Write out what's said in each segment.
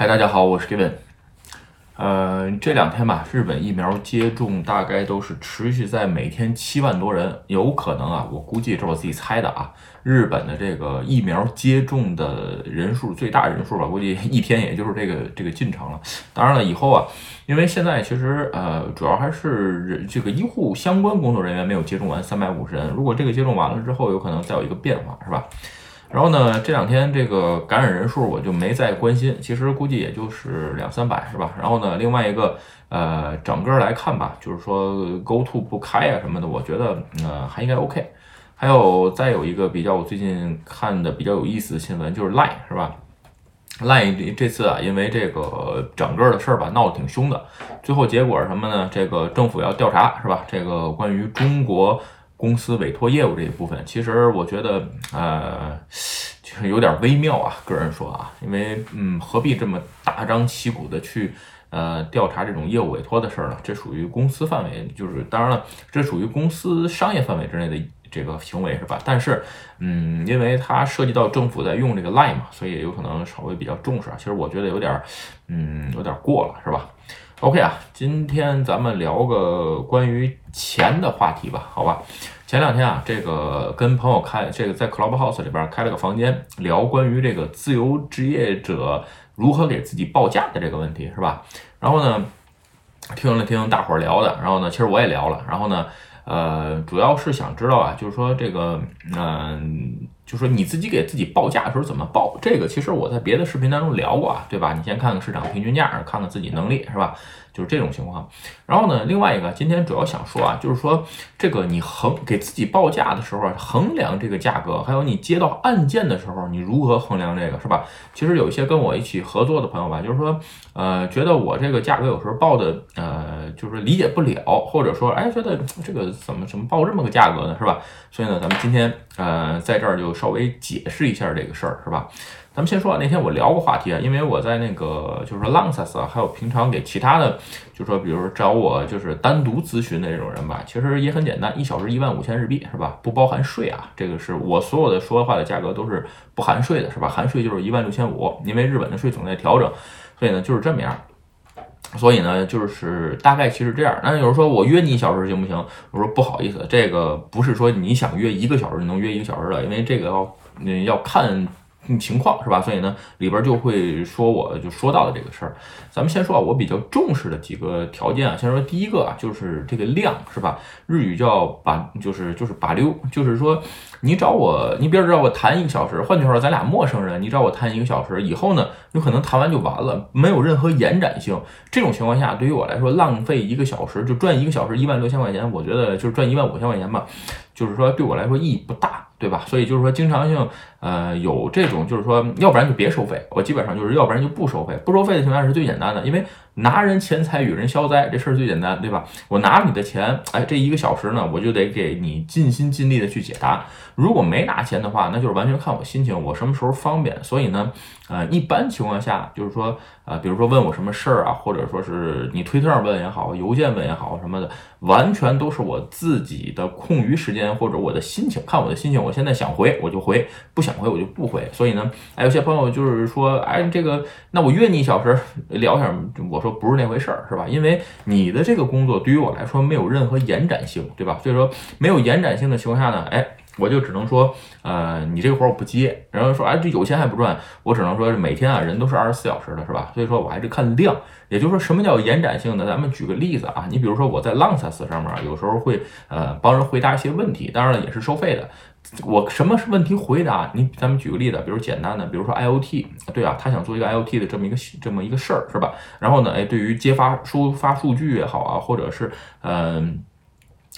嗨，大家好，我是 Given。呃，这两天吧，日本疫苗接种大概都是持续在每天七万多人，有可能啊，我估计这是我自己猜的啊。日本的这个疫苗接种的人数最大人数吧，估计一天也就是这个这个进程了。当然了，以后啊，因为现在其实呃，主要还是这个医护相关工作人员没有接种完三百五十人，如果这个接种完了之后，有可能再有一个变化，是吧？然后呢，这两天这个感染人数我就没再关心，其实估计也就是两三百，是吧？然后呢，另外一个呃，整个来看吧，就是说 Go To 不开啊什么的，我觉得呃还应该 OK。还有再有一个比较我最近看的比较有意思的新闻，就是 lie 是吧 lie 这次啊，因为这个整个的事儿吧闹得挺凶的，最后结果什么呢？这个政府要调查是吧？这个关于中国。公司委托业务这一部分，其实我觉得，呃，就 是有点微妙啊。个人说啊，因为，嗯，何必这么大张旗鼓的去，呃，调查这种业务委托的事儿呢？这属于公司范围，就是当然了，这属于公司商业范围之内的这个行为，是吧？但是，嗯，因为它涉及到政府在用这个 Line 嘛，所以有可能稍微比较重视啊。其实我觉得有点，嗯，有点过了，是吧？OK 啊，今天咱们聊个关于钱的话题吧，好吧？前两天啊，这个跟朋友开这个在 Clubhouse 里边开了个房间，聊关于这个自由职业者如何给自己报价的这个问题，是吧？然后呢，听了听大伙聊的，然后呢，其实我也聊了，然后呢，呃，主要是想知道啊，就是说这个，嗯，就是说你自己给自己报价的时候怎么报？这个其实我在别的视频当中聊过啊，对吧？你先看看市场平均价，看看自己能力，是吧？就是这种情况，然后呢，另外一个，今天主要想说啊，就是说这个你衡给自己报价的时候，衡量这个价格，还有你接到案件的时候，你如何衡量这个，是吧？其实有一些跟我一起合作的朋友吧，就是说，呃，觉得我这个价格有时候报的，呃，就是理解不了，或者说，哎，觉得这个怎么怎么报这么个价格呢，是吧？所以呢，咱们今天，呃，在这儿就稍微解释一下这个事儿，是吧？咱们先说啊，那天我聊过话题啊，因为我在那个就是说 Langsas 啊，还有平常给其他的，就是说比如找我就是单独咨询的这种人吧，其实也很简单，一小时一万五千日币是吧？不包含税啊，这个是我所有的说话的价格都是不含税的，是吧？含税就是一万六千五，因为日本的税总在调整，所以呢就是这么样。所以呢就是大概其实这样。那有人说我约你一小时行不行？我说不好意思，这个不是说你想约一个小时就能约一个小时的，因为这个要你要看。情况是吧？所以呢，里边就会说我就说到的这个事儿。咱们先说啊，我比较重视的几个条件啊。先说第一个啊，就是这个量是吧？日语叫把，就是就是把溜，就是说你找我，你比如找我谈一个小时，换句话说，咱俩陌生人，你找我谈一个小时以后呢，有可能谈完就完了，没有任何延展性。这种情况下，对于我来说，浪费一个小时就赚一个小时一万六千块钱，我觉得就是赚一万五千块钱吧，就是说对我来说意义不大。对吧？所以就是说，经常性，呃，有这种，就是说，要不然就别收费。我基本上就是，要不然就不收费。不收费的情况下是最简单的，因为拿人钱财与人消灾，这事儿最简单，对吧？我拿你的钱，哎，这一个小时呢，我就得给你尽心尽力的去解答。如果没拿钱的话，那就是完全看我心情，我什么时候方便。所以呢，呃，一般情况下，就是说，呃，比如说问我什么事儿啊，或者说是你推特上问也好，邮件问也好什么的，完全都是我自己的空余时间或者我的心情，看我的心情。我现在想回我就回，不想回我就不回。所以呢，哎，有些朋友就是说，哎，这个，那我约你一小时聊一下，我说不是那回事儿，是吧？因为你的这个工作对于我来说没有任何延展性，对吧？所以说没有延展性的情况下呢，哎。我就只能说，呃，你这个活我不接，然后说，哎，这有钱还不赚，我只能说每天啊，人都是二十四小时的，是吧？所以说我还是看量，也就是说，什么叫延展性呢？咱们举个例子啊，你比如说我在 Langs 上面有时候会呃帮人回答一些问题，当然了也是收费的。我什么是问题回答？你咱们举个例子，比如简单的，比如说 IOT，对啊，他想做一个 IOT 的这么一个这么一个事儿，是吧？然后呢，哎，对于接发输发数据也好啊，或者是嗯。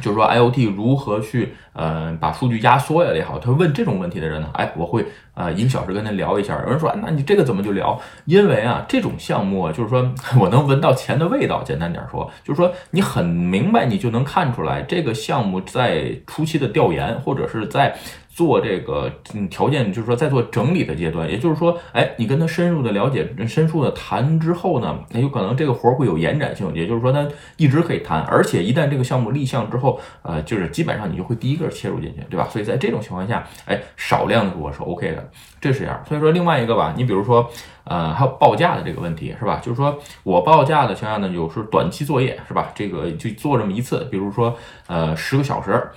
就是说，IOT 如何去呃把数据压缩呀也好，他问这种问题的人呢，哎，我会呃一个小时跟他聊一下。有人说，那你这个怎么就聊？因为啊，这种项目就是说 我能闻到钱的味道。简单点说，就是说你很明白，你就能看出来这个项目在初期的调研或者是在做这个嗯条件，就是说在做整理的阶段，也就是说，哎，你跟他深入的了解、深入的谈之后呢，那有可能这个活儿会有延展性，也就是说，他一直可以谈，而且一旦这个项目立项之后，呃，就是基本上你就会第一个切入进去，对吧？所以在这种情况下，哎，少量的我是 OK 的，这是这样。所以说另外一个吧，你比如说，呃，还有报价的这个问题，是吧？就是说我报价的情况下呢，有时短期作业，是吧？这个就做这么一次，比如说，呃，十个小时。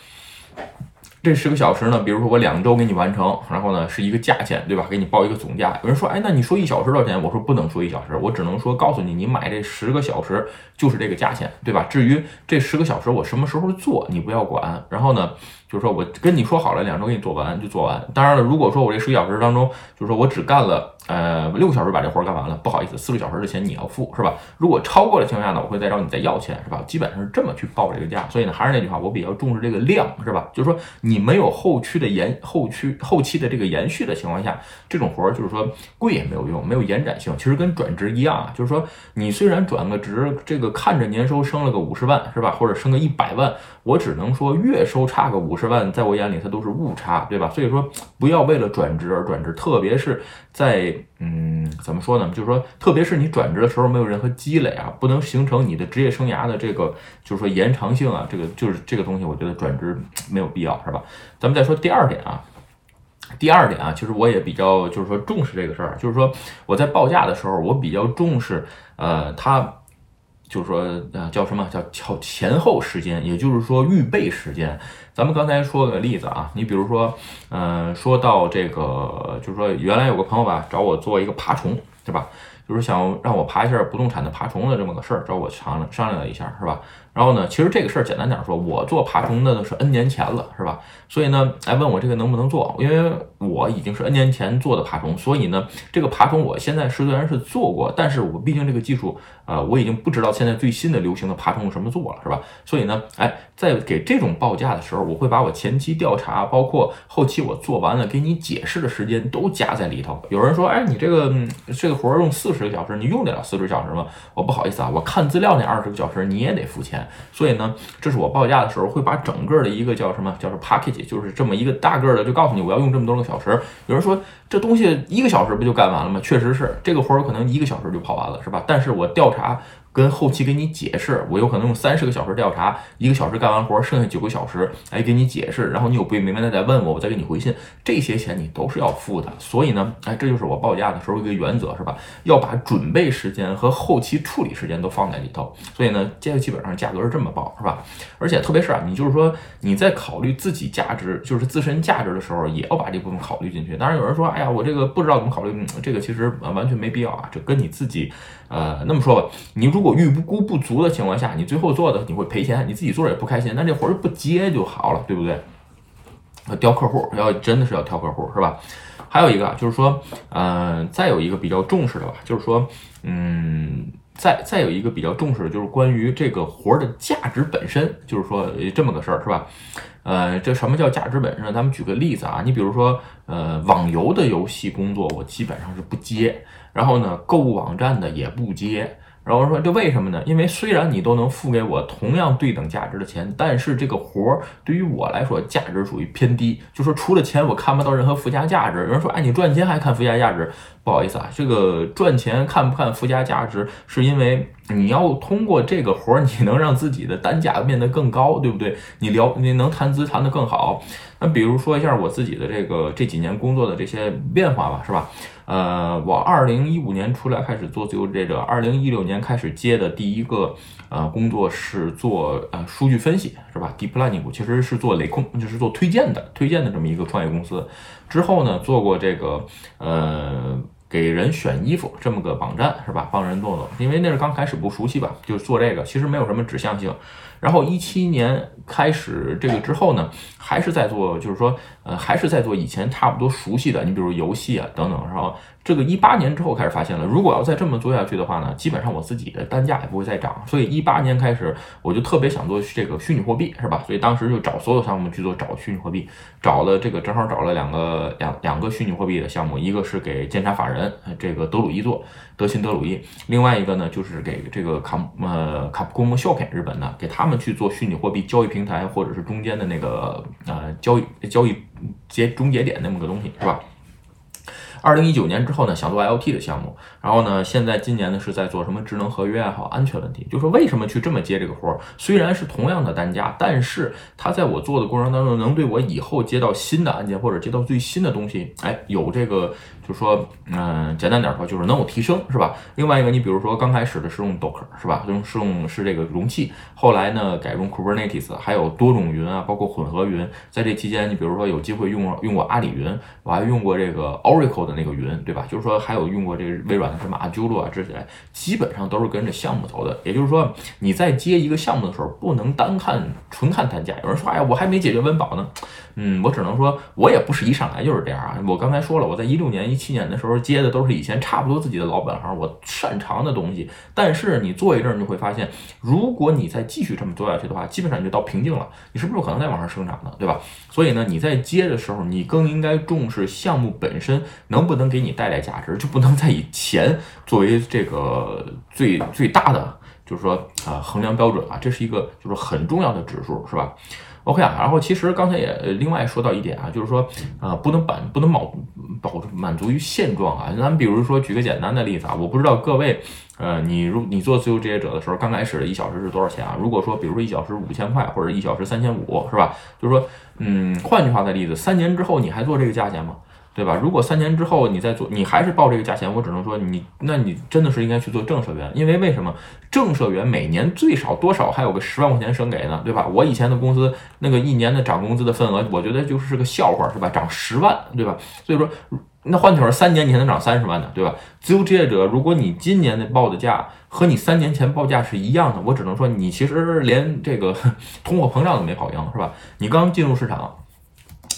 这十个小时呢，比如说我两周给你完成，然后呢是一个价钱，对吧？给你报一个总价。有人说，哎，那你说一小时多少钱？我说不能说一小时，我只能说告诉你，你买这十个小时就是这个价钱，对吧？至于这十个小时我什么时候做，你不要管。然后呢？就是说我跟你说好了，两周给你做完就做完。当然了，如果说我这十个小时当中，就是说我只干了呃六个小时把这活干完了，不好意思，四个小时的钱你要付，是吧？如果超过的情况下呢，我会再找你再要钱，是吧？基本上是这么去报这个价。所以呢，还是那句话，我比较重视这个量，是吧？就是说你没有后期的延后期后期的这个延续的情况下，这种活就是说贵也没有用，没有延展性。其实跟转职一样啊，就是说你虽然转个职，这个看着年收升了个五十万，是吧？或者升个一百万，我只能说月收差个五十十万，在我眼里。它都是误差，对吧？所以说不要为了转职而转职，特别是在嗯，怎么说呢？就是说，特别是你转职的时候没有任何积累啊，不能形成你的职业生涯的这个，就是说延长性啊，这个就是这个东西，我觉得转职没有必要，是吧？咱们再说第二点啊，第二点啊，其实我也比较就是说重视这个事儿，就是说我在报价的时候，我比较重视呃它。就是说，呃，叫什么叫叫前后时间，也就是说预备时间。咱们刚才说个例子啊，你比如说，嗯，说到这个，就是说原来有个朋友吧，找我做一个爬虫，对吧？就是想让我爬一下不动产的爬虫的这么个事儿，找我商量商量了一下，是吧？然后呢，其实这个事儿简单点说，我做爬虫的是 N 年前了，是吧？所以呢，来问我这个能不能做，因为我已经是 N 年前做的爬虫，所以呢，这个爬虫我现在虽然是做过，但是我毕竟这个技术，呃，我已经不知道现在最新的流行的爬虫什么做了，是吧？所以呢，哎，在给这种报价的时候，我会把我前期调查，包括后期我做完了给你解释的时间都加在里头。有人说，哎，你这个这个活用四十个小时，你用得了四十个小时吗？我不好意思啊，我看资料那二十个小时你也得付钱。所以呢，这是我报价的时候会把整个的一个叫什么，叫做 package，就是这么一个大个的，就告诉你我要用这么多个小时。有人说这东西一个小时不就干完了吗？确实是，这个活儿可能一个小时就跑完了，是吧？但是我调查。跟后期给你解释，我有可能用三十个小时调查，一个小时干完活，剩下九个小时，哎，给你解释，然后你有不明白的再问我，我再给你回信，这些钱你都是要付的。所以呢，哎，这就是我报价的时候一个原则，是吧？要把准备时间和后期处理时间都放在里头。所以呢，这个基本上价格是这么报，是吧？而且特别是啊，你就是说你在考虑自己价值，就是自身价值的时候，也要把这部分考虑进去。当然有人说，哎呀，我这个不知道怎么考虑，这个其实完全没必要啊，这跟你自己。呃，那么说吧，你如果预估不足的情况下，你最后做的你会赔钱，你自己做也不开心，那这活儿不接就好了，对不对？要挑客户，要真的是要挑客户，是吧？还有一个就是说，呃，再有一个比较重视的吧，就是说，嗯，再再有一个比较重视的就是关于这个活儿的价值本身，就是说这么个事儿，是吧？呃，这什么叫价值本身？咱们举个例子啊，你比如说，呃，网游的游戏工作我基本上是不接。然后呢，购物网站的也不接。然后说这为什么呢？因为虽然你都能付给我同样对等价值的钱，但是这个活儿对于我来说价值属于偏低。就说除了钱，我看不到任何附加价值。有人说，哎，你赚钱还看附加价值？不好意思啊，这个赚钱看不看附加价值，是因为你要通过这个活儿，你能让自己的单价变得更高，对不对？你聊你能谈资谈得更好。那比如说一下我自己的这个这几年工作的这些变化吧，是吧？呃，我二零一五年出来开始做自由职业者，二零一六年开始接的第一个呃工作是做呃数据分析，是吧？Deep Learning 其实是做雷控，就是做推荐的，推荐的这么一个创业公司。之后呢，做过这个呃给人选衣服这么个网站，是吧？帮人做做，因为那是刚开始不熟悉吧，就做这个，其实没有什么指向性。然后一七年开始这个之后呢，还是在做，就是说，呃，还是在做以前差不多熟悉的，你比如游戏啊等等，然后。这个一八年之后开始发现了，如果要再这么做下去的话呢，基本上我自己的单价也不会再涨。所以一八年开始，我就特别想做这个虚拟货币，是吧？所以当时就找所有项目去做找虚拟货币，找了这个正好找了两个两两个虚拟货币的项目，一个是给监察法人这个德鲁伊做，德信德鲁伊，另外一个呢就是给这个卡呃卡普空摩秀肯日本的，给他们去做虚拟货币交易平台或者是中间的那个呃交易交易节终结点那么个东西，是吧？二零一九年之后呢，想做 IOT 的项目，然后呢，现在今年呢是在做什么智能合约啊，还有安全问题。就说为什么去这么接这个活儿？虽然是同样的单价，但是它在我做的过程当中，能对我以后接到新的案件或者接到最新的东西，哎，有这个，就说，嗯，简单点说，就是能有提升，是吧？另外一个，你比如说刚开始的是用 Docker，是吧？用是用是这个容器，后来呢改用 Kubernetes，还有多种云啊，包括混合云。在这期间，你比如说有机会用用过阿里云，我还用过这个 Oracle 的。那个云对吧？就是说还有用过这个微软的什么 Azure 啊这些，基本上都是跟着项目走的。也就是说，你在接一个项目的时候，不能单看纯看单价。有人说，哎呀，我还没解决温饱呢。嗯，我只能说，我也不是一上来就是这样啊。我刚才说了，我在一六年、一七年的时候接的都是以前差不多自己的老本行，我擅长的东西。但是你做一阵，你就会发现，如果你再继续这么做下去的话，基本上你就到瓶颈了，你是不是可能再往上生长呢，对吧？所以呢，你在接的时候，你更应该重视项目本身能不能给你带来价值，就不能再以钱作为这个最最大的，就是说啊衡量标准啊，这是一个就是很重要的指数，是吧？OK 啊，然后其实刚才也另外说到一点啊，就是说，呃，不能满不能保保满足于现状啊。咱们比如说举个简单的例子啊，我不知道各位，呃，你如你做自由职业者的时候，刚开始的一小时是多少钱啊？如果说，比如说一小时五千块，或者一小时三千五，是吧？就是说，嗯，换句话的例子，三年之后你还做这个价钱吗？对吧？如果三年之后你再做，你还是报这个价钱，我只能说你，那你真的是应该去做正社员，因为为什么正社员每年最少多少还有个十万块钱省给呢？对吧？我以前的公司那个一年的涨工资的份额，我觉得就是个笑话，是吧？涨十万，对吧？所以说，那换句话说，三年你还能涨三十万呢，对吧？自由职业者，如果你今年的报的价和你三年前报价是一样的，我只能说你其实连这个 通货膨胀都没跑赢，是吧？你刚进入市场。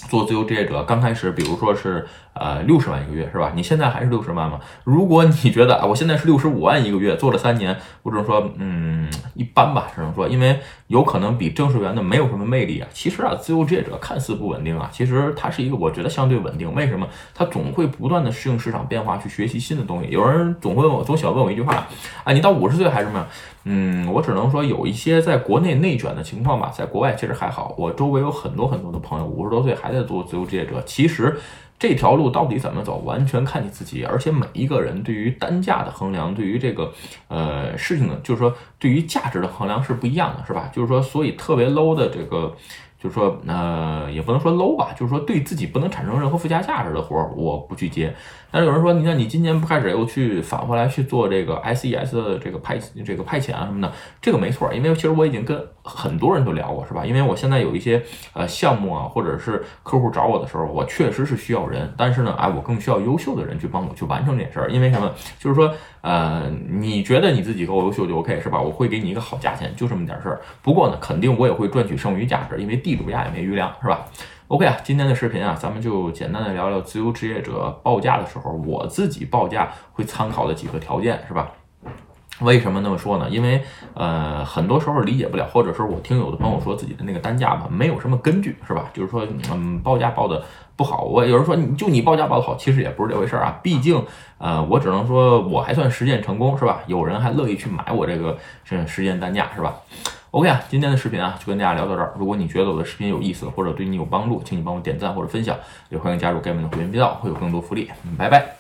做自由职业者刚开始，比如说是呃六十万一个月，是吧？你现在还是六十万吗？如果你觉得啊，我现在是六十五万一个月，做了三年，我只能说，嗯，一般吧，只能说，因为有可能比正式员的没有什么魅力啊。其实啊，自由职业者看似不稳定啊，其实它是一个我觉得相对稳定。为什么？它总会不断的适应市场变化，去学习新的东西。有人总会问我，总喜欢问我一句话，啊，你到五十岁还是什么？嗯，我只能说有一些在国内内卷的情况吧，在国外其实还好。我周围有很多很多的朋友，五十多岁还在做自由职业者。其实这条路到底怎么走，完全看你自己。而且每一个人对于单价的衡量，对于这个呃事情呢，就是说对于价值的衡量是不一样的，是吧？就是说，所以特别 low 的这个。就是说，呃，也不能说 low 吧，就是说对自己不能产生任何附加价值的活儿，我不去接。但是有人说，你看你今年不开始又去返回来去做这个 SES 的这个派这个派遣啊什么的，这个没错，因为其实我已经跟很多人都聊过，是吧？因为我现在有一些呃项目啊，或者是客户找我的时候，我确实是需要人，但是呢，哎，我更需要优秀的人去帮我去完成这件事儿。因为什么？就是说，呃，你觉得你自己够优秀就 OK，是吧？我会给你一个好价钱，就这么点事儿。不过呢，肯定我也会赚取剩余价值，因为地主家也没余粮，是吧？OK 啊，今天的视频啊，咱们就简单的聊聊自由职业者报价的时候，我自己报价会参考的几个条件，是吧？为什么那么说呢？因为呃，很多时候理解不了，或者说我听有的朋友说自己的那个单价吧，没有什么根据，是吧？就是说，嗯，报价报的不好。我有人说，你就你报价报的好，其实也不是这回事儿啊。毕竟，呃，我只能说我还算实践成功，是吧？有人还乐意去买我这个这实践单价，是吧？OK 啊，今天的视频啊就跟大家聊到这儿。如果你觉得我的视频有意思或者对你有帮助，请你帮我点赞或者分享，也欢迎加入盖蒙的会员频道，会有更多福利。拜拜。